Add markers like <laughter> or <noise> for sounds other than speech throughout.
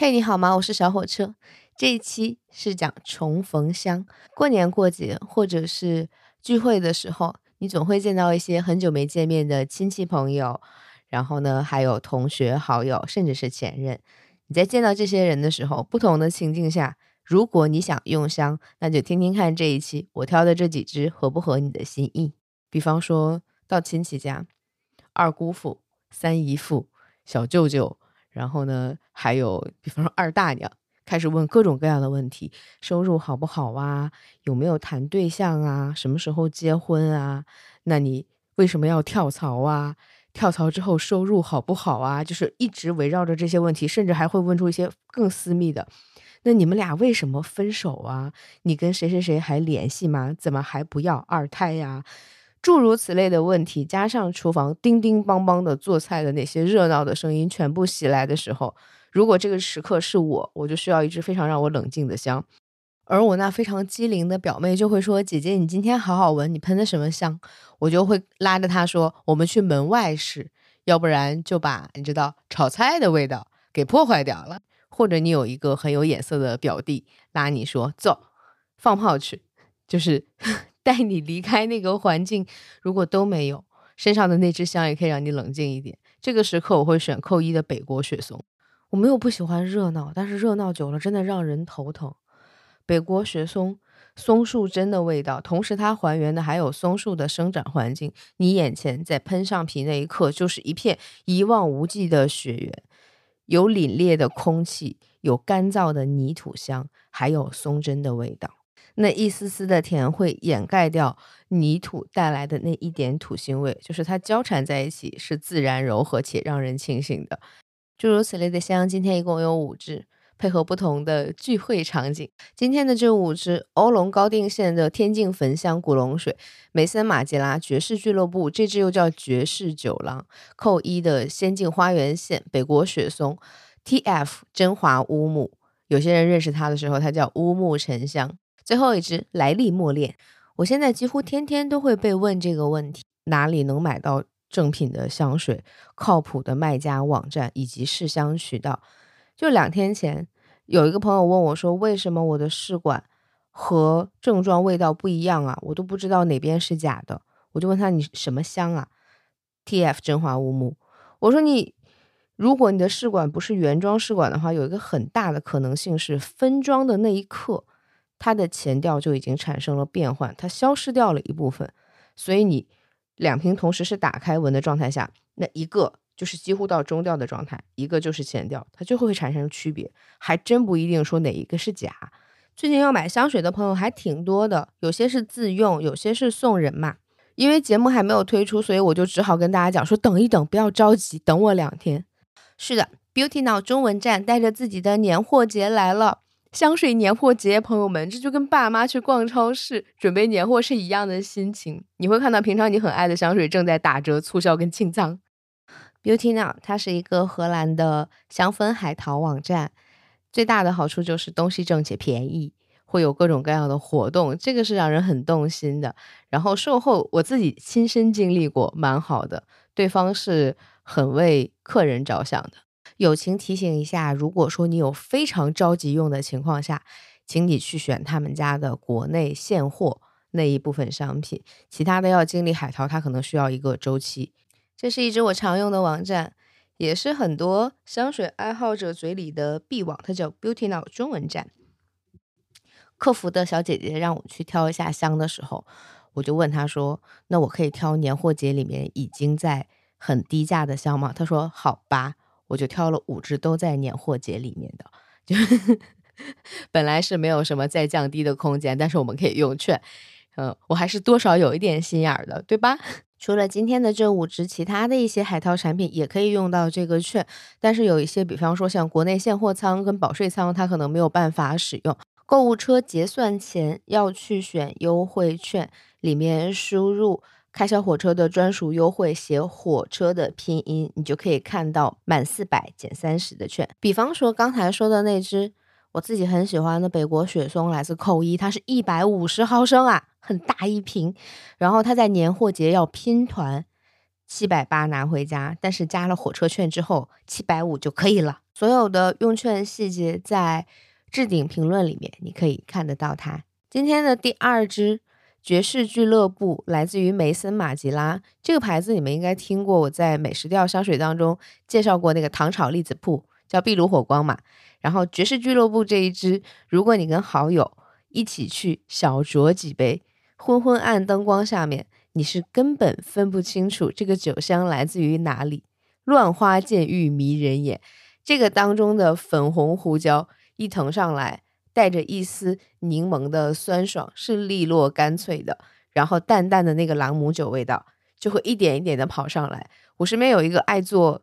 嘿，你好吗？我是小火车。这一期是讲重逢香。过年过节或者是聚会的时候，你总会见到一些很久没见面的亲戚朋友，然后呢，还有同学好友，甚至是前任。你在见到这些人的时候，不同的情境下，如果你想用香，那就听听看这一期我挑的这几支合不合你的心意。比方说到亲戚家，二姑父、三姨父、小舅舅。然后呢，还有比方说二大娘开始问各种各样的问题：收入好不好啊？有没有谈对象啊？什么时候结婚啊？那你为什么要跳槽啊？跳槽之后收入好不好啊？就是一直围绕着这些问题，甚至还会问出一些更私密的：那你们俩为什么分手啊？你跟谁谁谁还联系吗？怎么还不要二胎呀？诸如此类的问题，加上厨房叮叮邦邦的做菜的那些热闹的声音全部袭来的时候，如果这个时刻是我，我就需要一支非常让我冷静的香。而我那非常机灵的表妹就会说：“姐姐，你今天好好闻，你喷的什么香？”我就会拉着她说：“我们去门外试，要不然就把你知道炒菜的味道给破坏掉了。”或者你有一个很有眼色的表弟拉你说：“走，放炮去。”就是。带你离开那个环境，如果都没有身上的那支香，也可以让你冷静一点。这个时刻，我会选扣一的北国雪松。我没有不喜欢热闹，但是热闹久了真的让人头疼。北国雪松，松树针的味道，同时它还原的还有松树的生长环境。你眼前在喷上皮那一刻，就是一片一望无际的雪原，有凛冽的空气，有干燥的泥土香，还有松针的味道。那一丝丝的甜会掩盖掉泥土带来的那一点土腥味，就是它交缠在一起，是自然柔和且让人清醒的。诸如此类的香，今天一共有五支，配合不同的聚会场景。今天的这五支：欧龙高定县的天境焚香古龙水，梅森马吉拉爵士俱乐部这支又叫爵士酒廊，扣一的仙境花园县北国雪松，T.F. 真华乌木。有些人认识它的时候，它叫乌木沉香。最后一支来历莫恋，我现在几乎天天都会被问这个问题：哪里能买到正品的香水？靠谱的卖家网站以及试香渠道。就两天前，有一个朋友问我说：“为什么我的试管和正装味道不一样啊？我都不知道哪边是假的。”我就问他：“你什么香啊？”T.F. 真华乌木。我说：“你如果你的试管不是原装试管的话，有一个很大的可能性是分装的那一刻。”它的前调就已经产生了变换，它消失掉了一部分，所以你两瓶同时是打开闻的状态下，那一个就是几乎到中调的状态，一个就是前调，它就会产生区别，还真不一定说哪一个是假。最近要买香水的朋友还挺多的，有些是自用，有些是送人嘛。因为节目还没有推出，所以我就只好跟大家讲说，等一等，不要着急，等我两天。是的，Beauty Now 中文站带着自己的年货节来了。香水年货节，朋友们，这就跟爸妈去逛超市准备年货是一样的心情。你会看到平常你很爱的香水正在打折促销跟清仓。Beauty Now 它是一个荷兰的香氛海淘网站，最大的好处就是东西正且便宜，会有各种各样的活动，这个是让人很动心的。然后售后我自己亲身经历过，蛮好的，对方是很为客人着想的。友情提醒一下，如果说你有非常着急用的情况下，请你去选他们家的国内现货那一部分商品，其他的要经历海淘，它可能需要一个周期。这是一支我常用的网站，也是很多香水爱好者嘴里的必网，它叫 Beauty Now 中文站。客服的小姐姐让我去挑一下香的时候，我就问她说：“那我可以挑年货节里面已经在很低价的香吗？”她说：“好吧。”我就挑了五支都在年货节里面的，就本来是没有什么再降低的空间，但是我们可以用券，嗯，我还是多少有一点心眼儿的，对吧？<laughs> 除了今天的这五支，其他的一些海淘产品也可以用到这个券，但是有一些，比方说像国内现货仓跟保税仓，它可能没有办法使用。购物车结算前要去选优惠券，里面输入。开小火车的专属优惠，写火车的拼音，你就可以看到满四百减三十的券。比方说刚才说的那支我自己很喜欢的北国雪松，来自扣一，它是一百五十毫升啊，很大一瓶。然后它在年货节要拼团，七百八拿回家，但是加了火车券之后七百五就可以了。所有的用券细节在置顶评论里面，你可以看得到它。今天的第二支爵士俱乐部来自于梅森马吉拉这个牌子，你们应该听过。我在美食调香水当中介绍过那个糖炒栗子铺，叫壁炉火光嘛。然后爵士俱乐部这一支，如果你跟好友一起去小酌几杯，昏昏暗灯光下面。你是根本分不清楚这个酒香来自于哪里，乱花渐欲迷人眼。这个当中的粉红胡椒一腾上来，带着一丝柠檬的酸爽，是利落干脆的。然后淡淡的那个朗姆酒味道就会一点一点的跑上来。我身边有一个爱做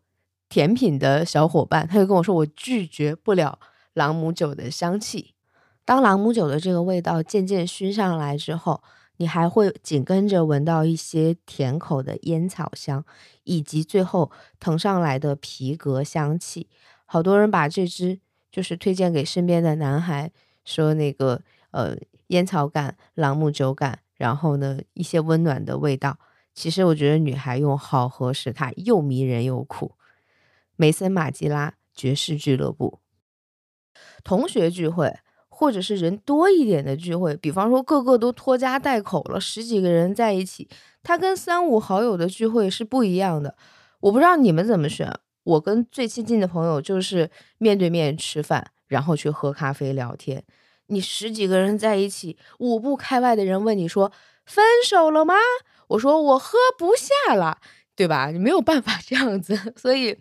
甜品的小伙伴，他就跟我说，我拒绝不了朗姆酒的香气。当朗姆酒的这个味道渐渐熏上来之后。你还会紧跟着闻到一些甜口的烟草香，以及最后腾上来的皮革香气。好多人把这支就是推荐给身边的男孩，说那个呃烟草感、朗姆酒感，然后呢一些温暖的味道。其实我觉得女孩用好合适，它又迷人又酷。梅森马吉拉爵士俱乐部，同学聚会。或者是人多一点的聚会，比方说个个都拖家带口了，十几个人在一起，他跟三五好友的聚会是不一样的。我不知道你们怎么选，我跟最亲近的朋友就是面对面吃饭，然后去喝咖啡聊天。你十几个人在一起，五步开外的人问你说分手了吗？我说我喝不下了，对吧？你没有办法这样子，<laughs> 所以。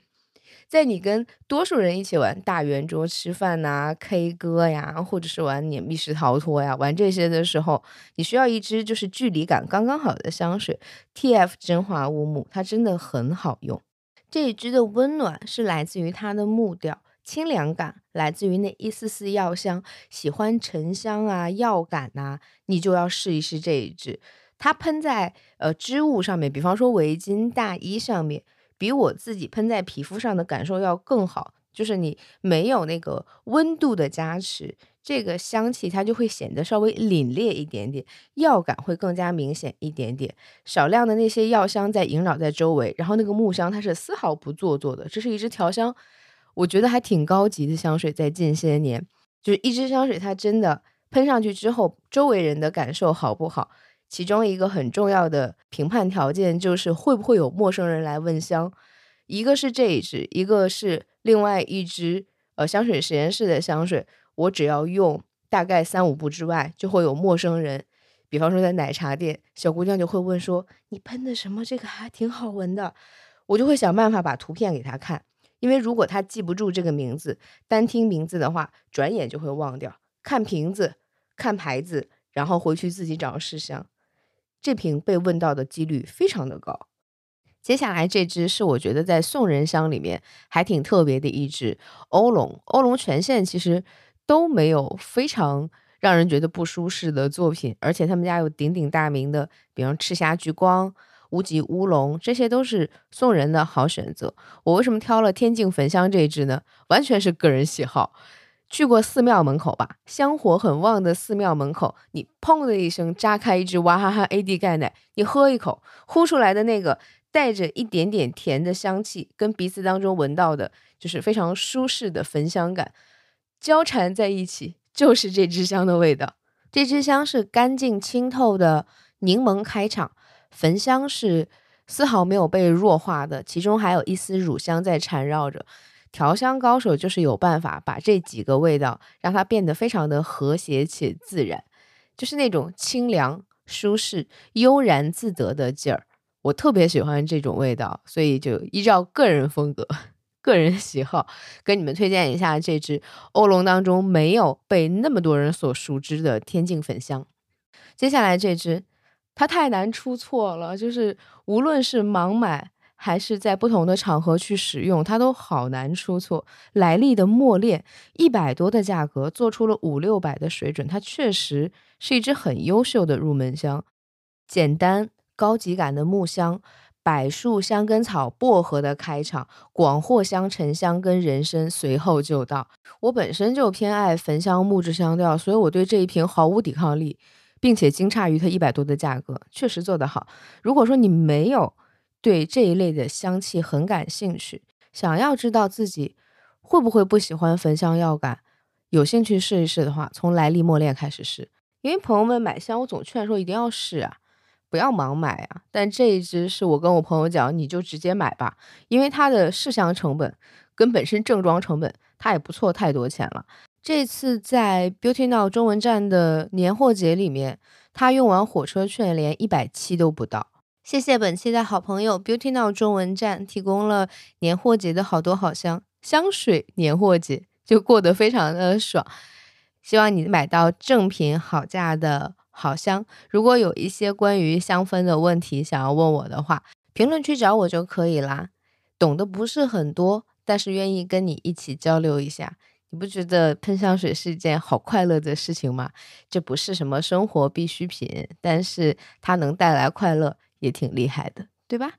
在你跟多数人一起玩大圆桌吃饭呐、K 歌呀，或者是玩你密室逃脱呀，玩这些的时候，你需要一支就是距离感刚刚好的香水，TF 真华乌木，它真的很好用。这一支的温暖是来自于它的木调，清凉感来自于那一丝丝药香。喜欢沉香啊、药感呐，你就要试一试这一支。它喷在呃织物上面，比方说围巾、大衣上面。比我自己喷在皮肤上的感受要更好，就是你没有那个温度的加持，这个香气它就会显得稍微凛冽一点点，药感会更加明显一点点。少量的那些药香在萦绕在周围，然后那个木香它是丝毫不做作的。这是一支调香，我觉得还挺高级的香水。在近些年，就是一支香水，它真的喷上去之后，周围人的感受好不好？其中一个很重要的评判条件就是会不会有陌生人来问香，一个是这一支，一个是另外一支，呃，香水实验室的香水，我只要用大概三五步之外，就会有陌生人，比方说在奶茶店，小姑娘就会问说你喷的什么？这个还挺好闻的，我就会想办法把图片给她看，因为如果她记不住这个名字，单听名字的话，转眼就会忘掉，看瓶子，看牌子，然后回去自己找试香。这瓶被问到的几率非常的高。接下来这支是我觉得在送人香里面还挺特别的一支欧龙。欧龙全线其实都没有非常让人觉得不舒适的作品，而且他们家有鼎鼎大名的，比方赤霞橘光、无极乌龙，这些都是送人的好选择。我为什么挑了天境焚香这一支呢？完全是个人喜好。去过寺庙门口吧，香火很旺的寺庙门口，你砰的一声扎开一支娃哈哈 AD 钙奶，你喝一口，呼出来的那个带着一点点甜的香气，跟鼻子当中闻到的就是非常舒适的焚香感，交缠在一起，就是这支香的味道。这支香是干净清透的柠檬开场，焚香是丝毫没有被弱化的，其中还有一丝乳香在缠绕着。调香高手就是有办法把这几个味道让它变得非常的和谐且自然，就是那种清凉、舒适、悠然自得的劲儿。我特别喜欢这种味道，所以就依照个人风格、<laughs> 个人喜好，跟你们推荐一下这支欧龙当中没有被那么多人所熟知的天境粉香。接下来这支，它太难出错了，就是无论是盲买。还是在不同的场合去使用，它都好难出错。莱利的墨恋，一百多的价格做出了五六百的水准，它确实是一支很优秀的入门香。简单高级感的木香、柏树、香根草、薄荷的开场，广藿香、沉香跟人参随后就到。我本身就偏爱焚香木质香调，所以我对这一瓶毫无抵抗力，并且惊诧于它一百多的价格，确实做得好。如果说你没有。对这一类的香气很感兴趣，想要知道自己会不会不喜欢焚香药感，有兴趣试一试的话，从来历莫恋开始试。因为朋友们买香，我总劝说一定要试啊，不要盲买啊。但这一支是我跟我朋友讲，你就直接买吧，因为它的试香成本跟本身正装成本，它也不错太多钱了。这次在 Beauty Now 中文站的年货节里面，他用完火车券连一百七都不到。谢谢本期的好朋友 Beauty Now 中文站提供了年货节的好多好香香水，年货节就过得非常的爽。希望你买到正品好价的好香。如果有一些关于香氛的问题想要问我的话，评论区找我就可以啦。懂得不是很多，但是愿意跟你一起交流一下。你不觉得喷香水是一件好快乐的事情吗？这不是什么生活必需品，但是它能带来快乐，也挺厉害的，对吧？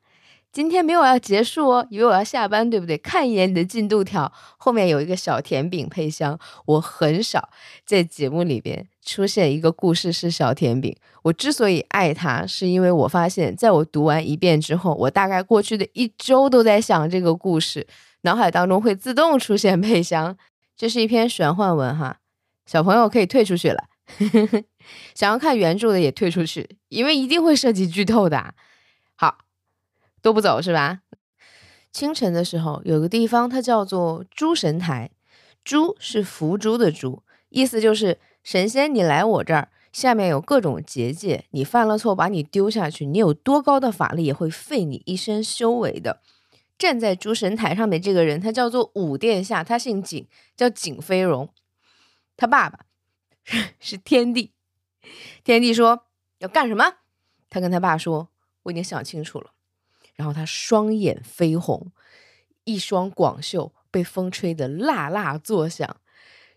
今天没有要结束哦，以为我要下班，对不对？看一眼你的进度条，后面有一个小甜饼配香。我很少在节目里边出现一个故事是小甜饼。我之所以爱它，是因为我发现，在我读完一遍之后，我大概过去的一周都在想这个故事，脑海当中会自动出现配香。这是一篇玄幻文哈，小朋友可以退出去了。<laughs> 想要看原著的也退出去，因为一定会涉及剧透的。好，都不走是吧？清晨的时候，有个地方它叫做诸神台，诸是福诛的诛，意思就是神仙你来我这儿，下面有各种结界，你犯了错把你丢下去，你有多高的法力也会废你一身修为的。站在诸神台上面这个人，他叫做武殿下，他姓景，叫景飞荣。他爸爸 <laughs> 是天帝。天帝说要干什么？他跟他爸说：“我已经想清楚了。”然后他双眼绯红，一双广袖被风吹得啦啦作响。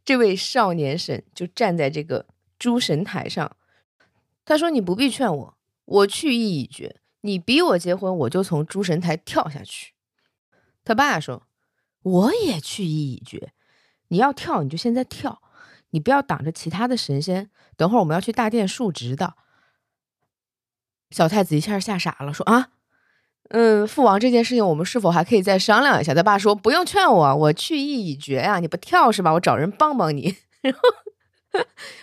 这位少年神就站在这个诸神台上。他说：“你不必劝我，我去意已决。你逼我结婚，我就从诸神台跳下去。”他爸说：“我也去意已决，你要跳你就现在跳，你不要挡着其他的神仙。等会儿我们要去大殿述职的。”小太子一下吓傻了，说：“啊，嗯，父王这件事情我们是否还可以再商量一下？”他爸说：“不用劝我，我去意已决呀，你不跳是吧？我找人帮帮你。<laughs> ”然后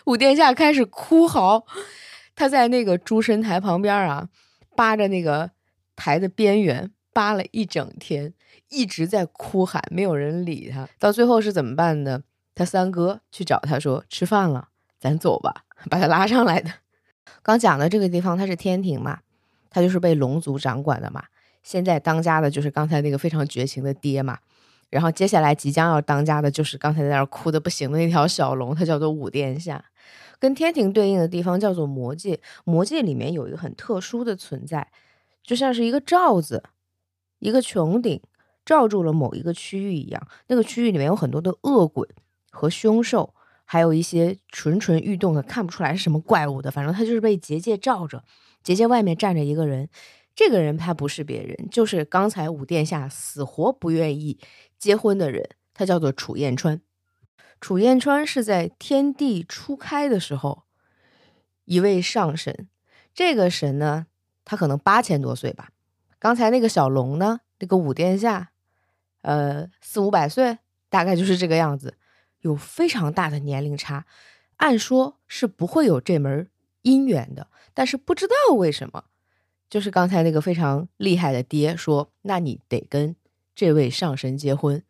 武殿下开始哭嚎，他在那个诸神台旁边啊，扒着那个台的边缘扒了一整天。一直在哭喊，没有人理他。到最后是怎么办的？他三哥去找他说：“吃饭了，咱走吧。”把他拉上来的。<laughs> 刚讲的这个地方，它是天庭嘛，他就是被龙族掌管的嘛。现在当家的就是刚才那个非常绝情的爹嘛。然后接下来即将要当家的就是刚才在那儿哭的不行的那条小龙，它叫做五殿下。跟天庭对应的地方叫做魔界。魔界里面有一个很特殊的存在，就像是一个罩子，一个穹顶。罩住了某一个区域一样，那个区域里面有很多的恶鬼和凶兽，还有一些蠢蠢欲动的看不出来是什么怪物的，反正他就是被结界罩着。结界外面站着一个人，这个人他不是别人，就是刚才五殿下死活不愿意结婚的人，他叫做楚燕川。楚燕川是在天地初开的时候一位上神，这个神呢，他可能八千多岁吧。刚才那个小龙呢，那个五殿下。呃，四五百岁，大概就是这个样子，有非常大的年龄差。按说是不会有这门姻缘的，但是不知道为什么，就是刚才那个非常厉害的爹说：“那你得跟这位上神结婚。”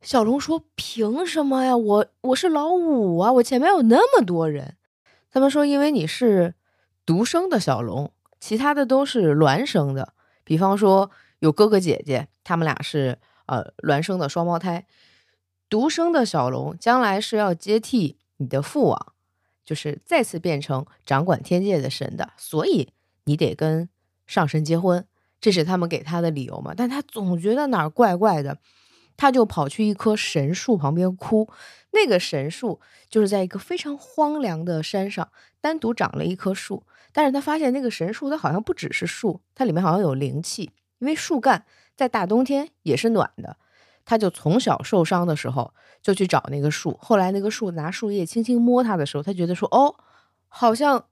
小龙说：“凭什么呀？我我是老五啊，我前面有那么多人。”他们说：“因为你是独生的小龙，其他的都是孪生的。比方说有哥哥姐姐，他们俩是。”呃，孪生的双胞胎，独生的小龙将来是要接替你的父王，就是再次变成掌管天界的神的，所以你得跟上神结婚，这是他们给他的理由嘛。但他总觉得哪儿怪怪的，他就跑去一棵神树旁边哭。那个神树就是在一个非常荒凉的山上，单独长了一棵树，但是他发现那个神树它好像不只是树，它里面好像有灵气，因为树干。在大冬天也是暖的，他就从小受伤的时候就去找那个树，后来那个树拿树叶轻轻摸他的时候，他觉得说哦，好像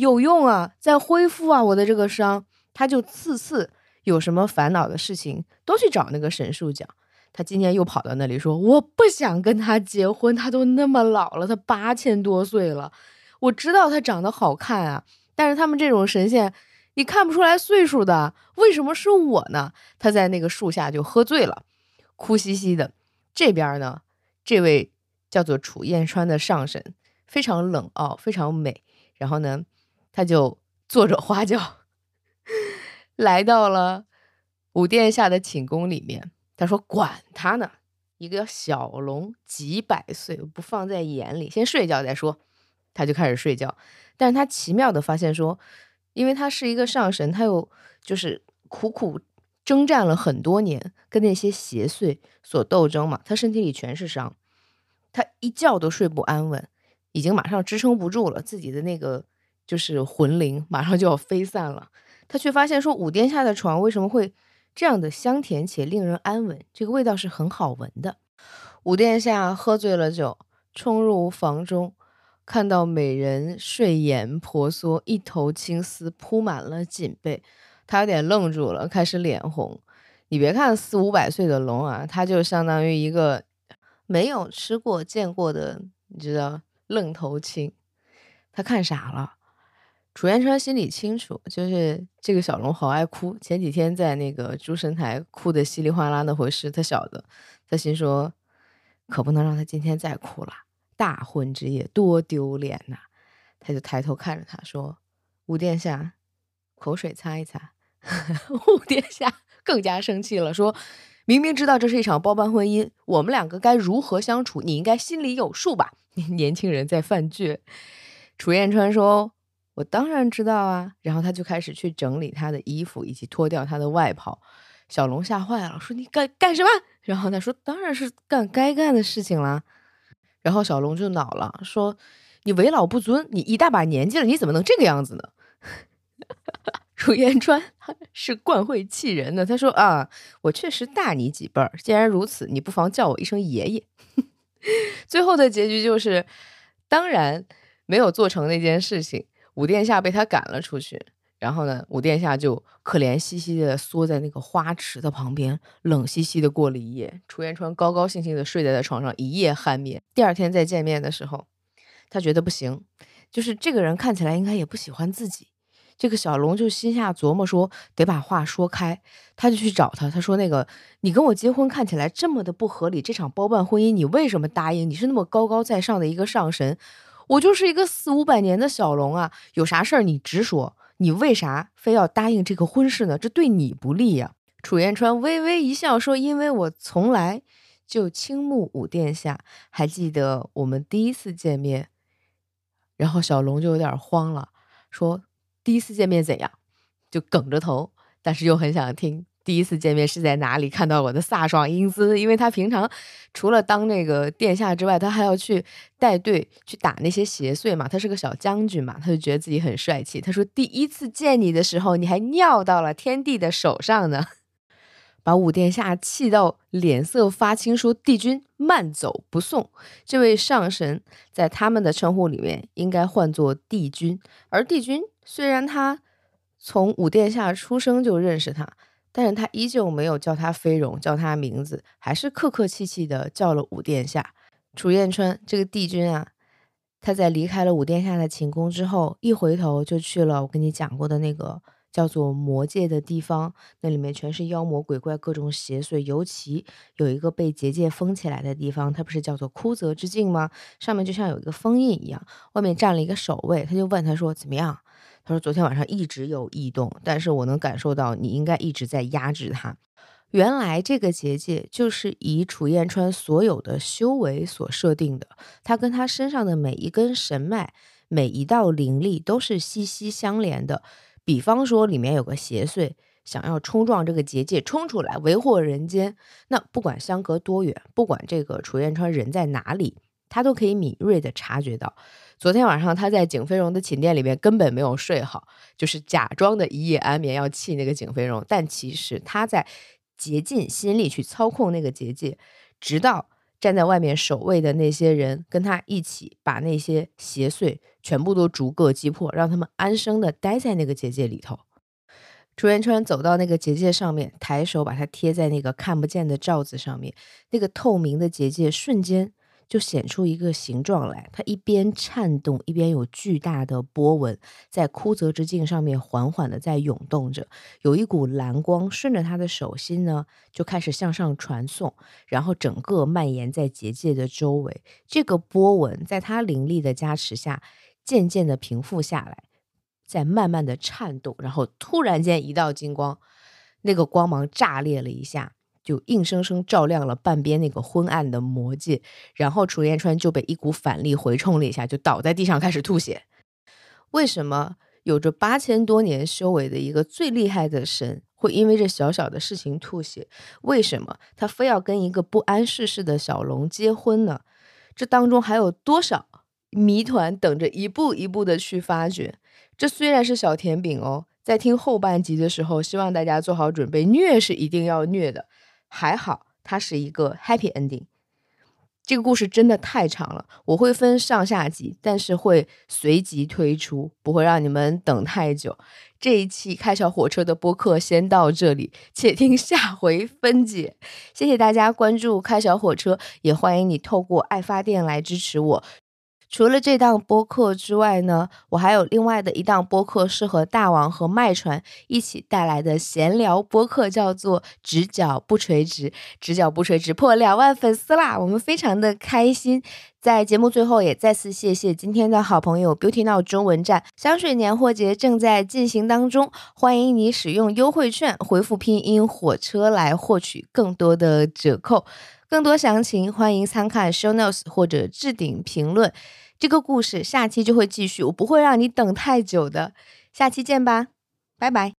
有用啊，在恢复啊我的这个伤，他就次次有什么烦恼的事情都去找那个神树讲。他今天又跑到那里说：“我不想跟他结婚，他都那么老了，他八千多岁了。我知道他长得好看啊，但是他们这种神仙，你看不出来岁数的，为什么是我呢？”他在那个树下就喝醉了，哭兮兮的。这边呢，这位叫做楚燕川的上神非常冷傲，非常美。然后呢，他就坐着花轿 <laughs> 来到了五殿下的寝宫里面。他说：“管他呢，一个小龙几百岁，不放在眼里，先睡觉再说。”他就开始睡觉。但是他奇妙的发现说，因为他是一个上神，他又就是苦苦征战了很多年，跟那些邪祟所斗争嘛，他身体里全是伤，他一觉都睡不安稳，已经马上支撑不住了，自己的那个就是魂灵马上就要飞散了。他却发现说，五殿下的床为什么会？这样的香甜且令人安稳，这个味道是很好闻的。五殿下喝醉了酒，冲入房中，看到美人睡颜婆娑，一头青丝铺满了锦被，他有点愣住了，开始脸红。你别看四五百岁的龙啊，他就相当于一个没有吃过见过的，你知道愣头青，他看傻了。楚元川心里清楚，就是这个小龙好爱哭。前几天在那个诸神台哭的稀里哗啦那回事，他晓得。他心说，可不能让他今天再哭了。大婚之夜多丢脸呐！他就抬头看着他说：“五殿下，口水擦一擦。<laughs> ”五殿下更加生气了，说：“明明知道这是一场包办婚姻，我们两个该如何相处？你应该心里有数吧？” <laughs> 年轻人在犯倔。楚燕川说。我当然知道啊，然后他就开始去整理他的衣服，以及脱掉他的外袍。小龙吓坏了，说：“你干干什么？”然后他说：“当然是干该干的事情啦。”然后小龙就恼了，说：“你为老不尊，你一大把年纪了，你怎么能这个样子呢？” <laughs> 楚言川是惯会气人的，他说：“啊，我确实大你几辈儿，既然如此，你不妨叫我一声爷爷。”最后的结局就是，当然没有做成那件事情。五殿下被他赶了出去，然后呢，五殿下就可怜兮兮的缩在那个花池的旁边，冷兮兮的过了一夜。楚元川高高兴兴的睡在他床上，一夜酣眠。第二天再见面的时候，他觉得不行，就是这个人看起来应该也不喜欢自己。这个小龙就心下琢磨说，得把话说开。他就去找他，他说：“那个，你跟我结婚看起来这么的不合理，这场包办婚姻你为什么答应？你是那么高高在上的一个上神。”我就是一个四五百年的小龙啊，有啥事儿你直说。你为啥非要答应这个婚事呢？这对你不利呀。楚燕川微微一笑说：“因为我从来就倾慕五殿下，还记得我们第一次见面。”然后小龙就有点慌了，说：“第一次见面怎样？”就梗着头，但是又很想听。第一次见面是在哪里看到我的飒爽英姿？因为他平常除了当那个殿下之外，他还要去带队去打那些邪祟嘛。他是个小将军嘛，他就觉得自己很帅气。他说：“第一次见你的时候，你还尿到了天帝的手上呢，把五殿下气到脸色发青，说：‘帝君慢走不送。’这位上神在他们的称呼里面应该唤作帝君，而帝君虽然他从五殿下出生就认识他。”但是他依旧没有叫他飞荣，叫他名字，还是客客气气的叫了五殿下。楚燕川这个帝君啊，他在离开了五殿下的寝宫之后，一回头就去了我跟你讲过的那个叫做魔界的地方，那里面全是妖魔鬼怪，各种邪祟，尤其有一个被结界封起来的地方，它不是叫做枯泽之境吗？上面就像有一个封印一样，外面站了一个守卫，他就问他说：“怎么样？”他说：“昨天晚上一直有异动，但是我能感受到你应该一直在压制他。原来这个结界就是以楚燕川所有的修为所设定的，他跟他身上的每一根神脉、每一道灵力都是息息相连的。比方说，里面有个邪祟想要冲撞这个结界，冲出来为祸人间，那不管相隔多远，不管这个楚燕川人在哪里，他都可以敏锐的察觉到。”昨天晚上他在景飞荣的寝殿里面根本没有睡好，就是假装的一夜安眠要气那个景飞荣，但其实他在竭尽心力去操控那个结界，直到站在外面守卫的那些人跟他一起把那些邪祟全部都逐个击破，让他们安生的待在那个结界里头。楚元川走到那个结界上面，抬手把它贴在那个看不见的罩子上面，那个透明的结界瞬间。就显出一个形状来，它一边颤动，一边有巨大的波纹在枯泽之境上面缓缓的在涌动着，有一股蓝光顺着他的手心呢，就开始向上传送，然后整个蔓延在结界的周围。这个波纹在他灵力的加持下，渐渐的平复下来，在慢慢的颤动，然后突然间一道金光，那个光芒炸裂了一下。就硬生生照亮了半边那个昏暗的魔界，然后楚言川就被一股反力回冲了一下，就倒在地上开始吐血。为什么有着八千多年修为的一个最厉害的神会因为这小小的事情吐血？为什么他非要跟一个不谙世事的小龙结婚呢？这当中还有多少谜团等着一步一步的去发掘？这虽然是小甜饼哦，在听后半集的时候，希望大家做好准备，虐是一定要虐的。还好，它是一个 happy ending。这个故事真的太长了，我会分上下集，但是会随即推出，不会让你们等太久。这一期开小火车的播客先到这里，且听下回分解。谢谢大家关注开小火车，也欢迎你透过爱发电来支持我。除了这档播客之外呢，我还有另外的一档播客，是和大王和麦传一起带来的闲聊播客，叫做“直角不垂直”。直角不垂直破两万粉丝啦，我们非常的开心。在节目最后，也再次谢谢今天的好朋友 Beauty Now 中文站香水年货节正在进行当中，欢迎你使用优惠券回复拼音火车来获取更多的折扣。更多详情，欢迎参看 show notes 或者置顶评论。这个故事下期就会继续，我不会让你等太久的。下期见吧，拜拜。